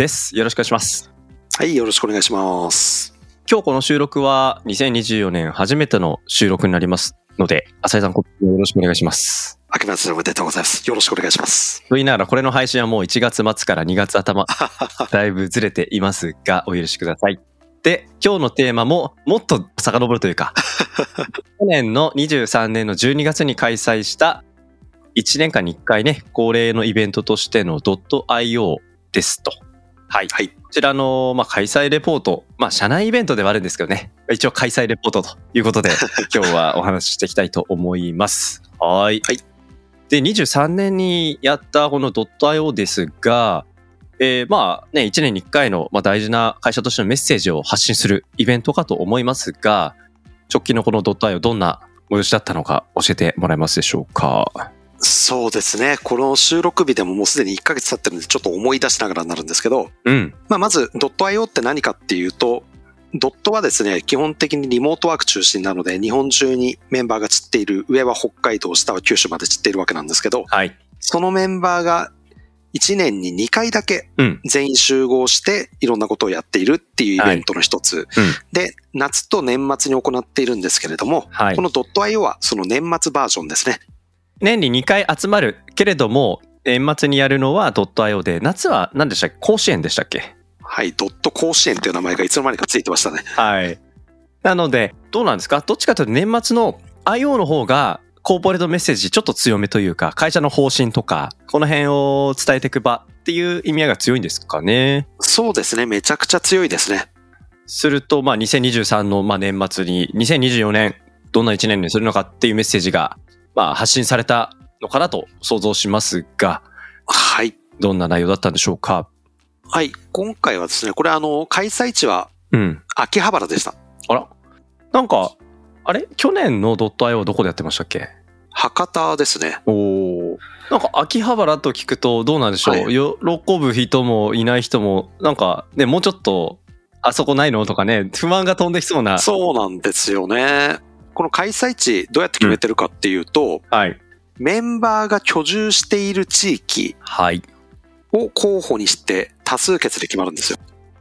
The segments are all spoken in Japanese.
です。よろしくお願いします。はい、よろしくお願いします。今日この収録は2024年初めての収録になりますので、浅井さん、こよろしくお願いします。明けましておめでとうございます。よろしくお願いします。と言いながら、これの配信はもう1月末から2月頭、だいぶずれていますが、お許しください。で、今日のテーマももっと遡るというか、去年の23年の12月に開催した1年間に1回ね、恒例のイベントとしての .io ですと。はい。はいこちらの、まあ、開催レポート、まあ、社内イベントではあるんですけどね、一応開催レポートということで、今日はお話ししていきたいと思います。はい。はいで、23年にやったこの .io ですが、えーまあね、1年に1回の、まあ、大事な会社としてのメッセージを発信するイベントかと思いますが、直近のこの .io どんな催しだったのか教えてもらえますでしょうか？そうですね。この収録日でももうすでに1ヶ月経ってるんで、ちょっと思い出しながらになるんですけど、うん。まあ、まず、.io って何かっていうと、ドットはですね、基本的にリモートワーク中心なので、日本中にメンバーが散っている、上は北海道、下は九州まで散っているわけなんですけど、はい。そのメンバーが1年に2回だけうん。全員集合していろんなことをやっているっていうイベントの一つ。うん。で、夏と年末に行っているんですけれども、はいこ。の .io はその年末バージョンですね。年に2回集まるけれども、年末にやるのは .io で、夏は何でしたっけ？甲子園でしたっけ？はい、ドット甲子園っていう名前がいつの間にかついてましたね。はい。なので、どうなんですか？どっちかというと年末の IO の方が、コーポレートメッセージちょっと強めというか、会社の方針とか、この辺を伝えていく場っていう意味合いが強いんですかね？そうですね、めちゃくちゃ強いですね。すると、まあ、2023のまあ年末に、2024年、どんな1年にするのかっていうメッセージが、まあ、発信されたのかなと想像しますが、はい。どんな内容だったんでしょうか？はい、今回はですね、これあの、開催地はうん。秋葉原でした。あらなんか、あれ？去年の .io はどこでやってましたっけ？博多ですね。おお。なんか秋葉原と聞くとどうなんでしょう、はい喜ぶ人もいない人も、なんかね、もうちょっと、あそこないの？とかね、不満が飛んできそうな。そうなんですよね。この開催地どうやって決めてるかっていうと、はい。メンバーが居住している地域はい。を候補にして多数決で決まるんですよ。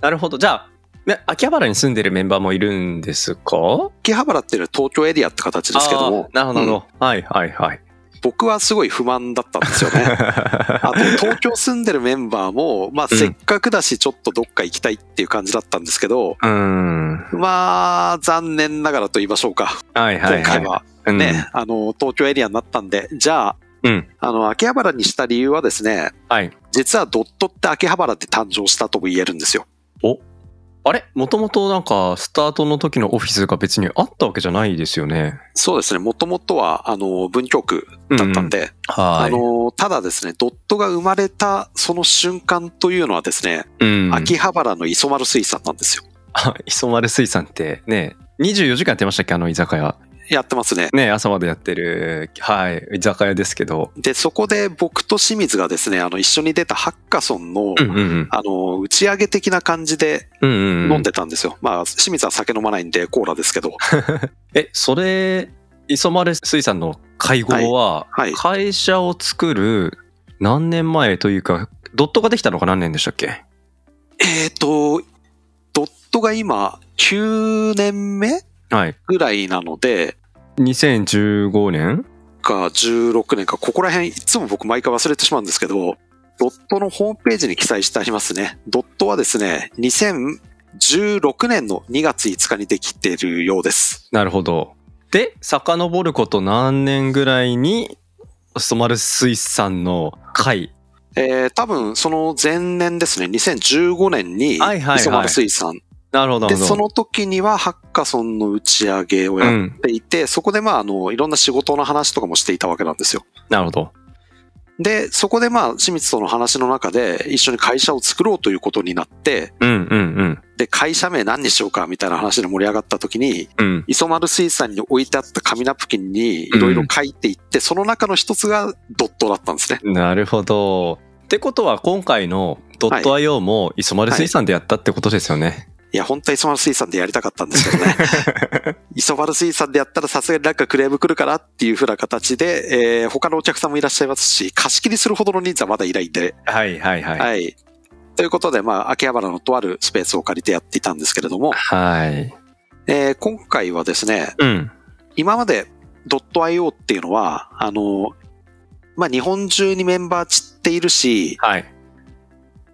なるほど。じゃあ、ね、秋葉原に住んでるメンバーもいるんですか？秋葉原っていうのは東京エリアって形ですけどもなるほどなるほど。はいはいはい。僕はすごい不満だったんですよね。あと、東京住んでるメンバーも、まあ、うんせっかくだし、ちょっとどっか行きたいっていう感じだったんですけど、うーん。まあ、残念ながらと言いましょうか。はいはいはい。今回はうんね、あの、東京エリアになったんで、じゃあ、うん。あの、秋葉原にした理由はですね、はい。実はドットって秋葉原で誕生したとも言えるんですよ。お？あれ？もともとなんか、スタートの時のオフィスが別にあったわけじゃないですよね。そうですね、もともとは、あの、文京区だったんで、はい。あの、ただですね、ドットが生まれたその瞬間というのはですね、うん。秋葉原の磯丸水産なんですよ。あ、磯丸水産ってね、24時間やってましたっけ？あの居酒屋。やってますね。ね、朝までやってる、はい、居酒屋ですけど。で、そこで僕と清水がですね、あの、一緒に出たハッカソンの、うんうんうん。あの、打ち上げ的な感じでうんうんうん。飲んでたんですよ。まあ、清水は酒飲まないんでコーラですけど。え、それ、磯丸水産の会合は、はい。会社を作る何年前というか、ドットができたのが何年でしたっけ？えっ、と、ドットが今、9年目はい。ぐらいなので、2015年？か16年か、ここら辺いつも僕毎回忘れてしまうんですけど、ドットのホームページに記載してありますね。ドットはですね、2016年の2月5日にできているようです。なるほど。で、遡ること何年ぐらいに、磯丸水産の会。えー、多分その前年ですね、2015年にはいはいはい磯丸水産。なるほど。で、その時にはハッカソンの打ち上げをやっていて、そこでまあ、あの、いろんな仕事の話とかもしていたわけなんですよ。なるほど。で、そこでまあ、清水との話の中で一緒に会社を作ろうということになって、うんうんうん。で、会社名何にしようかみたいな話で盛り上がった時に、うん。磯丸水産に置いてあった紙ナプキンにいろいろ書いていって、その中の一つがドットだったんですね。なるほど。ってことは今回のドット IO も磯丸水産でやったってことですよね。いや、本当は磯丸水産でやりたかったんですけどね。磯丸水産でやったらさすがになんかクレーム来るかなっていう風な形で、えー他のお客さんもいらっしゃいますし、貸し切りするほどの人数はまだいないんで、はいはいはい。はい。ということで、まあ、秋葉原のとあるスペースを借りてやっていたんですけれども、はい。えー今回はですね、うん。今まで .io っていうのは、あの、まあ、日本中にメンバー散っているし、はい。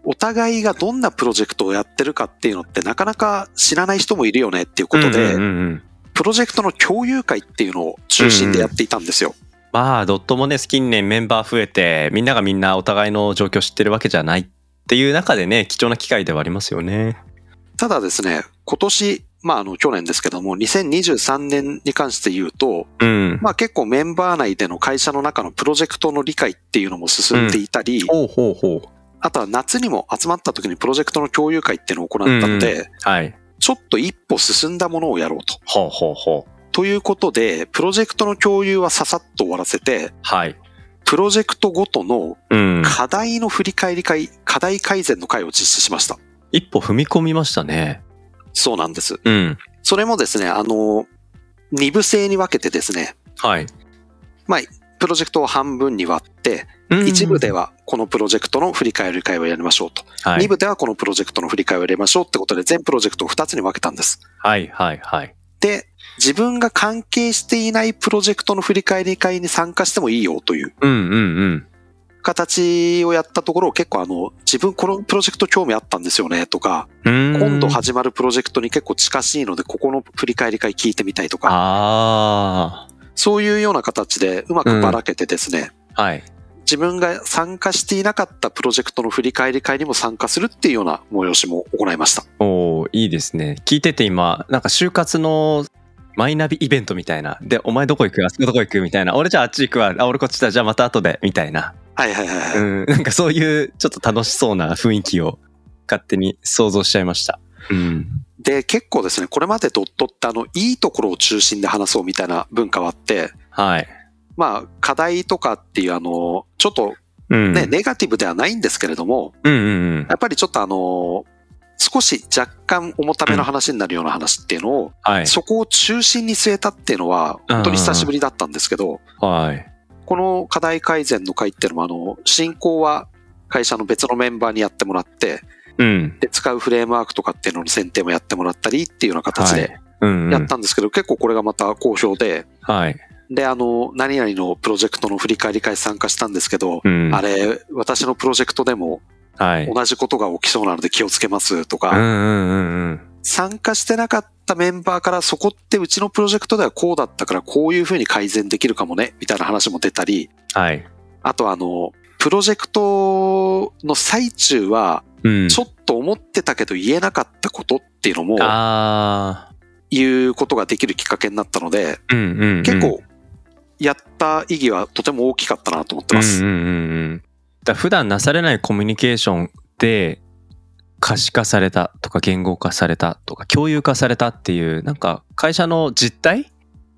お互いがどんなプロジェクトをやってるかっていうのってなかなか知らない人もいるよねっていうことで、うんうんうんうんプロジェクトの共有会っていうのを中心でやっていたんですよ。まあ、ドットもね、近年メンバー増えて、みんながみんなお互いの状況知ってるわけじゃないっていう中でね、貴重な機会ではありますよね。ただですね、今年、まああの去年ですけども、2023年に関して言うと、うん。まあ結構メンバー内での会社の中のプロジェクトの理解っていうのも進んでいたり、ほうほうほう。あとは夏にも集まった時にプロジェクトの共有会っていうのを行ったので、はい。ちょっと一歩進んだものをやろうと。ほうほうほう。ということで、プロジェクトの共有はささっと終わらせて、はい。プロジェクトごとのうん。課題の振り返り会、課題改善の会を実施しました。一歩踏み込みましたね。そうなんです。うん。それもですね、あの、二部制に分けてですね、はい。まあ、プロジェクトを半分に割って、うん一部ではこのプロジェクトの振り返り会をやりましょうと。はい二部ではこのプロジェクトの振り返りをやりましょうってことで、全プロジェクトを二つに分けたんです。はいはいはい。で、自分が関係していないプロジェクトの振り返り会に参加してもいいよといううんうんうん。形をやったところ、結構あの、自分このプロジェクト興味あったんですよねとか、今今度始まるプロジェクトに結構近しいので、ここの振り返り会聞いてみたいとか、あそういうような形でうまくばらけてですね、あ。はい。自分が参加していなかったプロジェクトの振り返り会にも参加するっていうような催しも行いました。おーいいですね。聞いてて今、なんか就活のマイナビイベントみたいな。で、お前どこ行く？あそこどこ行く？みたいな。俺じゃああっち行くわ。あ、俺こっちだ。じゃあまた後で。みたいな。はいはいはいはい。うん。なんかそういうちょっと楽しそうな雰囲気を勝手に想像しちゃいました。うん。で、結構ですね、これまでドットってあの、いいところを中心で話そうみたいな文化はあって、はい。まあ、課題とかっていうあの、ちょっとうん。ね、ネガティブではないんですけれども、うんうんうんや。っぱりちょっとあの、少し若干重ための話になるような話っていうのを、はい。そこを中心に据えたっていうのは、本当に久しぶりだったんですけど、はい。この課題改善の会っていうのも、あの、進行は会社の別のメンバーにやってもらって、うん。で、使うフレームワークとかっていうのの選定もやってもらったりっていうような形で。やったんですけど、結構これがまた好評で、はい。で、あの、何々のプロジェクトの振り返り会参加したんですけど、うん。あれ、私のプロジェクトでもはい。同じことが起きそうなので気をつけますとか、うんうんうんうん。参加してなかったメンバーからそこってうちのプロジェクトではこうだったからこういうふうに改善できるかもね、みたいな話も出たり、はい。あとあの、プロジェクトの最中は、うん。ちょっと思ってたけど言えなかったことっていうのも、あ言うことができるきっかけになったので。結構、やった意義はとても大きかったなと思ってます。うんうんうんうん。だ普段なされないコミュニケーションで可視化されたとか言語化されたとか共有化されたっていうなんか会社の実態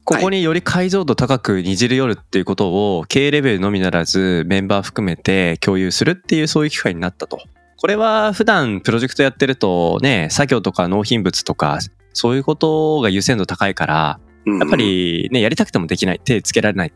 ここにより解像度高くにじり寄るっていうことを経営レベルのみならずメンバー含めて共有するっていうそういう機会になったと。これは普段プロジェクトやってるとね、作業とか納品物とかそういうことが優先度高いから、うんやっぱ、りね、やりたくてもできない。手つけられない。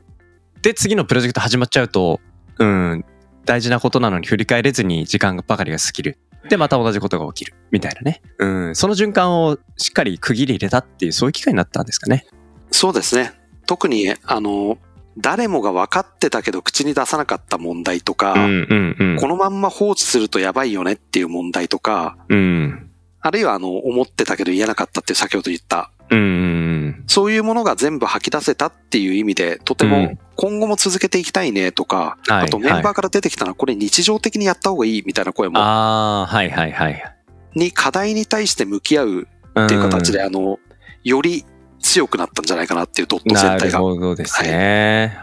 で、次のプロジェクト始まっちゃうと、うん、大事なことなのに振り返れずに時間ばかりが過ぎる。で、また同じことが起きる。みたいなね。うん、その循環をしっかり区切り入れたっていう、そういう機会になったんですかね。そうですね。特に、あの、誰もが分かってたけど口に出さなかった問題とか、うん、うん、うん。このまんま放置するとやばいよねっていう問題とか、うん。あるいはあの、思ってたけど言えなかったって先ほど言った、うん、うん。そういうものが全部吐き出せたっていう意味で、とてもうん今後も続けていきたいねとか、はいあとメンバーから出てきたのはこれ日常的にやった方がいいみたいな声も、ああ、はい、はい、はい。に課題に対して向き合うっっていう形で、あの、より強くなったんじゃないかなっていうドットなる全体が。ほどですね。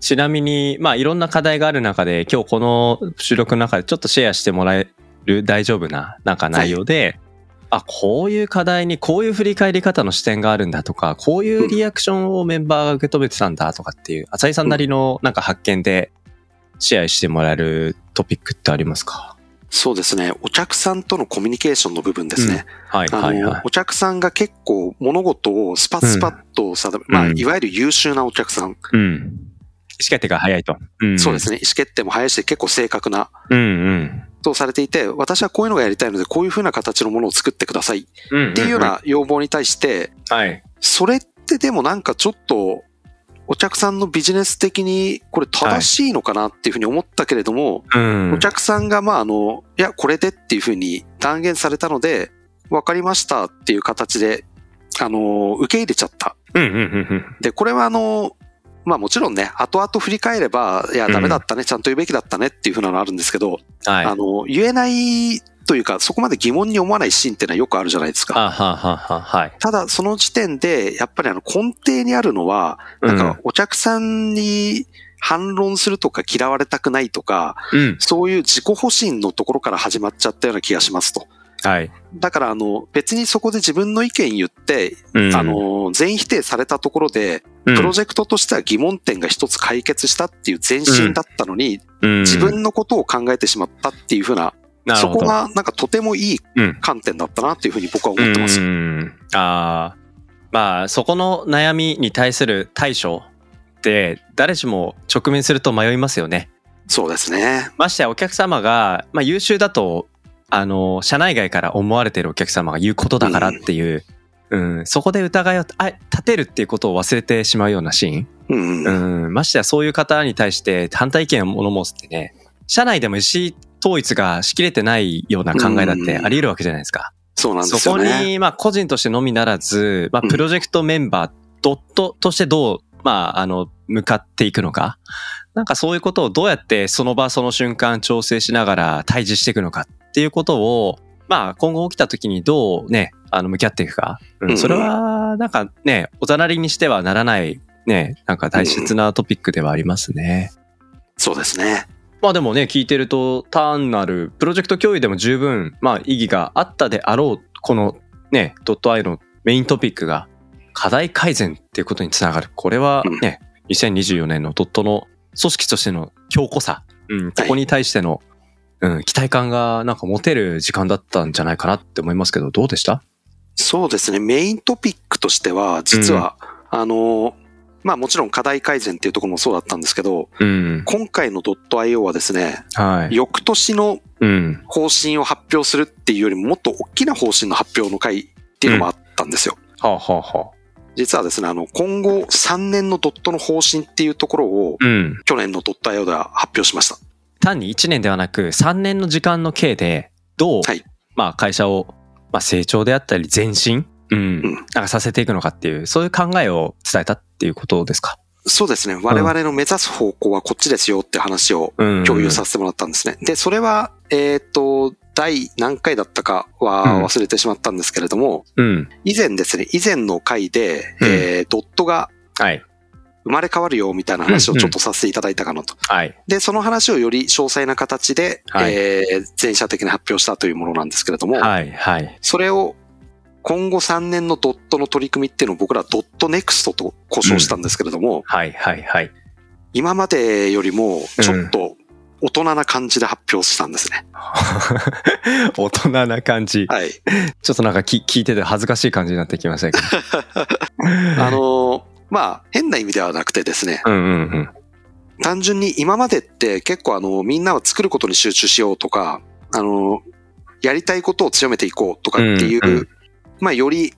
ちなみに、まあいろんな課題がある中で、今日この収録の中でちょっとシェアしてもらえる大丈夫ななんか内容で、あ、こういう課題にこういう振り返り方の視点があるんだとか、こういうリアクションをメンバーが受け止めてたんだとかっていう、浅井さんなりのなんか発見でシェアしてもらえるトピックってありますか？そうですね。お客さんとのコミュニケーションの部分ですね。はいあの、はいはい。お客さんが結構物事をスパスパッと定め、まあ、うんいわゆる優秀なお客さん。うん。意思決定が早いと。うん、そうですね。意思決定も早いし、結構正確な、うんうん。とされていて、私はこういうのがやりたいので、こういう風な形のものを作ってくださいっうん。ていうような要望に対して、はい。それってでもなんかちょっと、お客さんのビジネス的にこれ正しいのかなっていうふうに思ったけれども、うん。お客さんがまああの、いや、これでっていうふうに断言されたので、わかりましたっていう形で、あの、受け入れちゃった。うんうんうんうん。で、これはあの、まあもちろんね、後々振り返れば、いや、うんダメだったね、ちゃんと言うべきだったねっていうふうなのあるんですけど、はい。あの、言えないというか、そこまで疑問に思わないシーンってのはよくあるじゃないですか。あははは、はい。ただ、その時点で、やっぱりあの、根底にあるのは、なんか、お客さんに反論するとか嫌われたくないとか、うん。そういう自己保身のところから始まっちゃったような気がしますと。はい。だから、あの、別にそこで自分の意見言って、うんあ、の、全否定されたところで、うんプロジェクトとしては疑問点が一つ解決したっていう前進だったのに、自分のことを考えてしまったっていうふうな、そこがなんかとてもいいうん観点だったなっていうふうに僕は思ってます。うんああ。まあ、そこの悩みに対する対処って、誰しも直面すると迷いますよね。そうですね。ましてやお客様が、まあ優秀だと、あの、社内外から思われてるお客様が言うことだからっていう、うん、そこで疑いをあ立てるっていうことを忘れてしまうようなシーン。うんうん。うん、ましてやそういう方に対して反対意見を物申すってね、社内でも意思統一がしきれてないような考えだってあり得るわけじゃないですか。そうなんでそこすよね。に、まあ個人としてのみならず、まあうんプロジェクトメンバー、ドットとしてどう、まああの、向かっていくのか。なんかそういうことをどうやってその場その瞬間調整しながら対峙していくのかっていうことを、まあ今後起きた時にどうね、あの向き合っていくか。ううんん、それは、なんかね、おざなりにしてはならない、ね、なんか大切なトピックではありますね。そうですね。まあでもね、聞いてると単なるプロジェクト共有でも十分、まあ意義があったであろう、このね、ドット .i のメイントピックが課題改善っていうことにつながる。これはね、2024年のドットの組織としての強固さ、うん、ここに対しての、うん、期待感がなんか持てる時間だったんじゃないかなって思いますけど、どうでした？そうですね。メイントピックとしては、実は、あの、まあもちろん課題改善っていうところもそうだったんですけど、うん。今回の .io はですね、はい。翌年のうん。方針を発表するっていうよりももっと大きな方針の発表の回っていうのもあったんですよ。はあ、はあはあ、実はですね、あの、今後3年のドットの方針っていうところを、うん。去年の .io では発表しました。単に1年ではなく3年の時間の計でどう、はいまあ会社を、まあ、成長であったり前進、うんうんなんかさせていくのかっていうそういう考えを伝えたっていうことですか？そうですね。我々の目指す方向はこっちですよって話をうん共有させてもらったんですね。で、それは、えっ、と、第何回だったかは忘れてしまったんですけれども、うん。以前ですね、以前の回で、うんえードットがはい。生まれ変わるよみたいな話をちょっとさせていただいたかなと。はい。で、その話をより詳細な形で、はいえー全社的に発表したというものなんですけれども、はい。はい。それを今後3年のドットの取り組みっていうのを僕らドットネクストと呼称したんですけれども、はい。はい。はい。今までよりもちょっと大人な感じで発表したんですね。大人な感じ。はい。ちょっとなんかき聞いてて恥ずかしい感じになってきませんか？あのーまあ、変な意味ではなくてですね、うんうんうん。単純に今までって結構あの、みんなは作ることに集中しようとか、あの、やりたいことを強めていこうとかっていう、うんうんまあ、より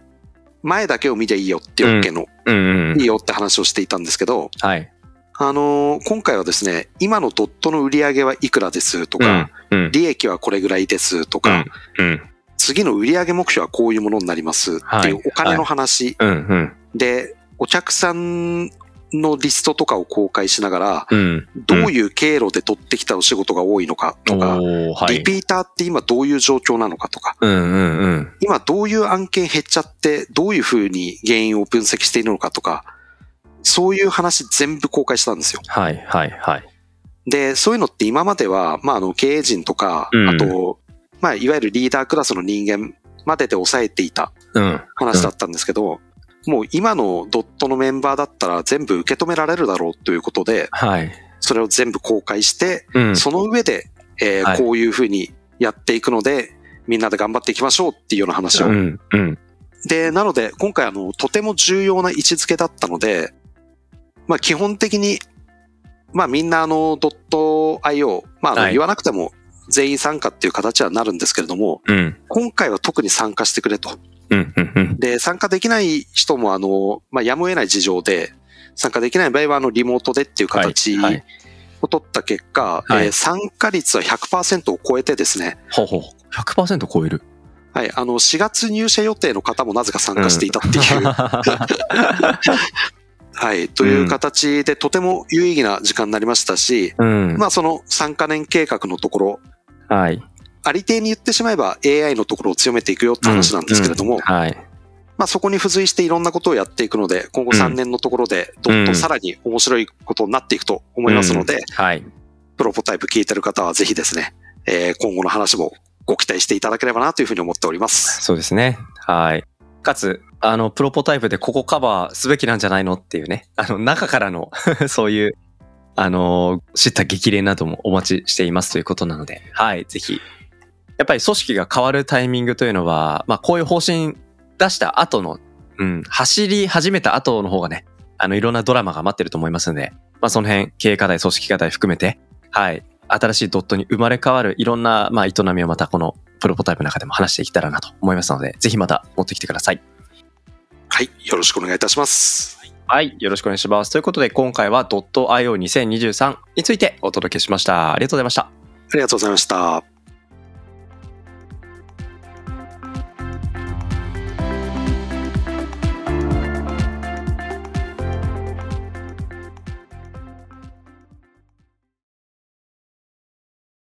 前だけを見ていいよっていう OK の、うんうんいい。よって話をしていたんですけど、はい。あのー今回はですね、今のドットの売り上げはいくらですとか、うん。うん。利益はこれぐらいですとか、うん。次の売上目標はこういうものになりますっていうはいお金の話うん。うん。で、お客さんのリストとかを公開しながら、うん。どういう経路で取ってきたお仕事が多いのかとか、はい。リピーターって今どういう状況なのかとか、うんうんうん。今どういう案件減っちゃって、どういうふうに原因を分析しているのかとか、そういう話全部公開したんですよ。はい、はい、はい。で、そういうのって今までは、まあ、あの、経営陣とか、うんあと、まあ、いわゆるリーダークラスの人間までで抑えていたうん。話だったんですけど、もう今のドットのメンバーだったら全部受け止められるだろうということで、はい。それを全部公開して、うん。その上で、えーはいこういうふうにやっていくので、みんなで頑張っていきましょうっていうような話を。うん、うん。で、なので、今回あの、とても重要な位置づけだったので、まあ基本的に、まあみんなあの、ドット IO、まああのはい言わなくても全員参加っていう形はなるんですけれども、うん。今回は特に参加してくれと。うん、うん、うん。で、参加できない人もあの、まあやむを得ない事情で、参加できない場合はあの、リモートでっていう形はいはいを取った結果、はいえー参加率は100%を超えてですね、ほうほう。100%超える？はい、あの、4月入社予定の方もなぜか参加していたっていう、はい、という形でとても有意義な時間になりましたし、うん。まあその3カ年計画のところ、はい。ありていに言ってしまえば AI のところを強めていくよって話なんですけれども、うんはい。まあそこに付随していろんなことをやっていくので、今後3年のところでどんどんさらに面白いことになっていくと思いますので、うんはい。プロポタイプ聞いてる方はぜひですね、えー今後の話もご期待していただければなというふうに思っております。そうですね。はい。かつ、あの、プロポタイプでここカバーすべきなんじゃないのっていうね、あの、中からの そういう、あの、知った激励などもお待ちしていますということなので、はい、ぜひ。やっぱり組織が変わるタイミングというのは、まあ、こういう方針出した後の、うん、走り始めた後の方がね、あの、いろんなドラマが待ってると思いますので、まあ、その辺、経営課題、組織課題含めて、はい、新しいドットに生まれ変わるいろんな、まあ、営みをまたこのプロポタイプの中でも話していけたらなと思いますので、ぜひまた持ってきてください。はい、よろしくお願いいたします。はい、よろしくお願いします。ということで、今回は .io2023 についてお届けしました。ありがとうございました。ありがとうございました。